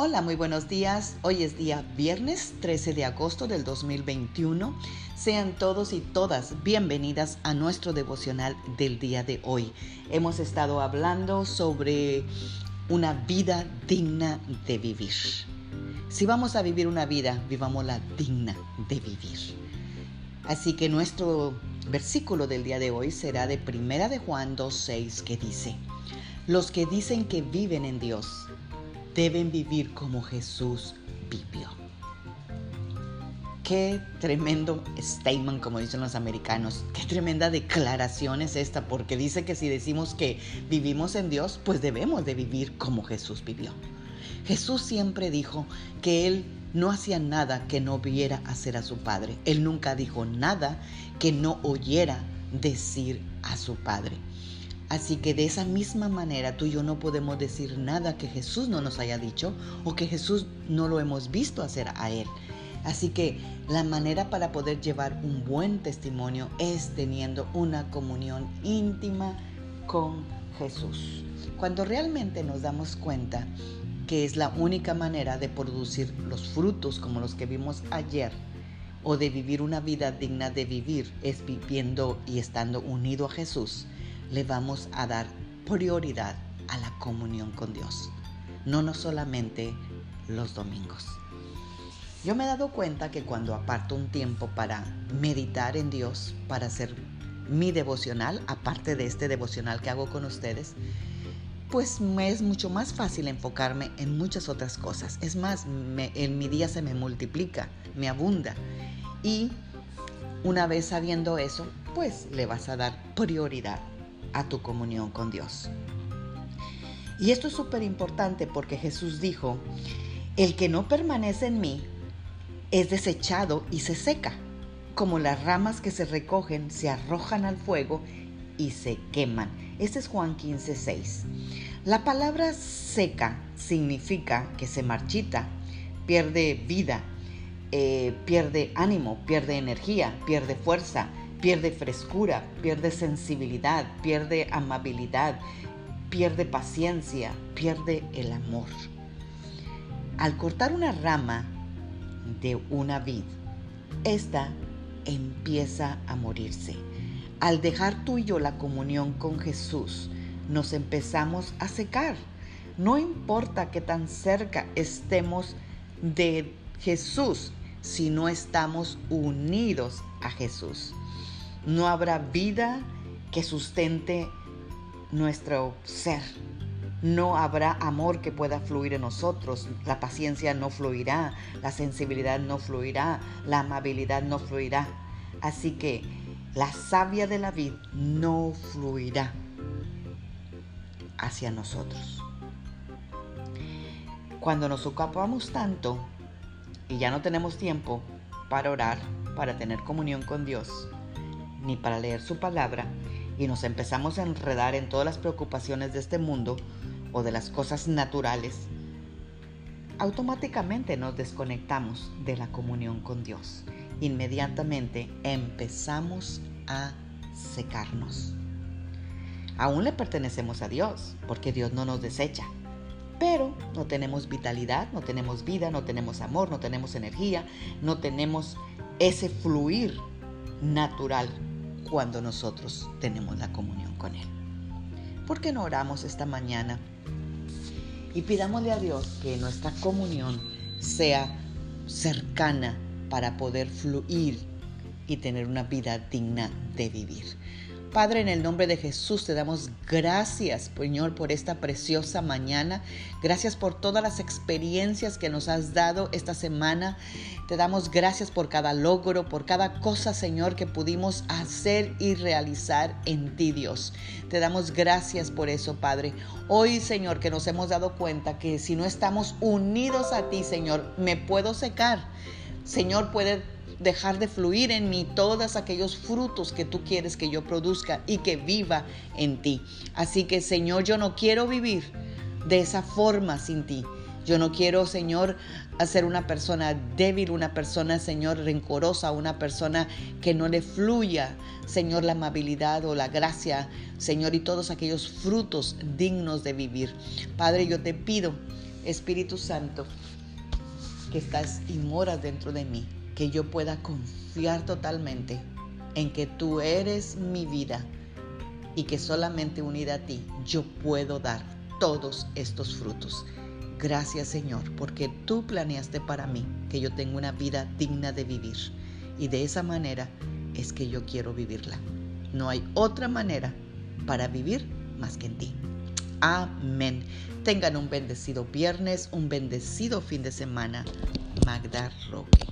Hola, muy buenos días. Hoy es día viernes 13 de agosto del 2021. Sean todos y todas bienvenidas a nuestro devocional del día de hoy. Hemos estado hablando sobre una vida digna de vivir. Si vamos a vivir una vida, vivámosla digna de vivir. Así que nuestro versículo del día de hoy será de Primera de Juan 2:6 que dice: Los que dicen que viven en Dios deben vivir como Jesús vivió. Qué tremendo statement, como dicen los americanos. Qué tremenda declaración es esta, porque dice que si decimos que vivimos en Dios, pues debemos de vivir como Jesús vivió. Jesús siempre dijo que Él no hacía nada que no viera hacer a su Padre. Él nunca dijo nada que no oyera decir a su Padre. Así que de esa misma manera tú y yo no podemos decir nada que Jesús no nos haya dicho o que Jesús no lo hemos visto hacer a Él. Así que la manera para poder llevar un buen testimonio es teniendo una comunión íntima con Jesús. Cuando realmente nos damos cuenta que es la única manera de producir los frutos como los que vimos ayer, o de vivir una vida digna de vivir, es viviendo y estando unido a Jesús, le vamos a dar prioridad a la comunión con Dios, no, no solamente los domingos. Yo me he dado cuenta que cuando aparto un tiempo para meditar en Dios, para hacer mi devocional, aparte de este devocional que hago con ustedes, pues me es mucho más fácil enfocarme en muchas otras cosas. Es más, en mi día se me multiplica, me abunda. Y una vez sabiendo eso, pues le vas a dar prioridad a tu comunión con Dios. Y esto es súper importante porque Jesús dijo, el que no permanece en mí es desechado y se seca, como las ramas que se recogen se arrojan al fuego y se queman. Este es Juan 15, 6. La palabra seca significa que se marchita, pierde vida, eh, pierde ánimo, pierde energía, pierde fuerza, pierde frescura, pierde sensibilidad, pierde amabilidad, pierde paciencia, pierde el amor. Al cortar una rama de una vid, esta empieza a morirse. Al dejar tú y yo la comunión con Jesús, nos empezamos a secar. No importa que tan cerca estemos de Jesús si no estamos unidos a Jesús. No habrá vida que sustente nuestro ser. No habrá amor que pueda fluir en nosotros. La paciencia no fluirá, la sensibilidad no fluirá, la amabilidad no fluirá. Así que la savia de la vida no fluirá hacia nosotros. Cuando nos ocupamos tanto y ya no tenemos tiempo para orar, para tener comunión con Dios, ni para leer su palabra y nos empezamos a enredar en todas las preocupaciones de este mundo o de las cosas naturales, automáticamente nos desconectamos de la comunión con Dios. Inmediatamente empezamos a secarnos. Aún le pertenecemos a Dios, porque Dios no nos desecha. Pero no tenemos vitalidad, no tenemos vida, no tenemos amor, no tenemos energía, no tenemos ese fluir natural cuando nosotros tenemos la comunión con Él. ¿Por qué no oramos esta mañana? Y pidámosle a Dios que nuestra comunión sea cercana para poder fluir y tener una vida digna de vivir. Padre, en el nombre de Jesús te damos gracias, Señor, por esta preciosa mañana. Gracias por todas las experiencias que nos has dado esta semana. Te damos gracias por cada logro, por cada cosa, Señor, que pudimos hacer y realizar en ti, Dios. Te damos gracias por eso, Padre. Hoy, Señor, que nos hemos dado cuenta que si no estamos unidos a ti, Señor, me puedo secar. Señor, puede dejar de fluir en mí todos aquellos frutos que tú quieres que yo produzca y que viva en ti. Así que Señor, yo no quiero vivir de esa forma sin ti. Yo no quiero, Señor, hacer una persona débil, una persona, Señor, rencorosa, una persona que no le fluya, Señor, la amabilidad o la gracia, Señor, y todos aquellos frutos dignos de vivir. Padre, yo te pido Espíritu Santo, que estás y moras dentro de mí, que yo pueda confiar totalmente en que tú eres mi vida y que solamente unida a ti yo puedo dar todos estos frutos. Gracias Señor, porque tú planeaste para mí que yo tenga una vida digna de vivir y de esa manera es que yo quiero vivirla. No hay otra manera para vivir más que en ti. Amén. Tengan un bendecido viernes, un bendecido fin de semana. Magda Roque.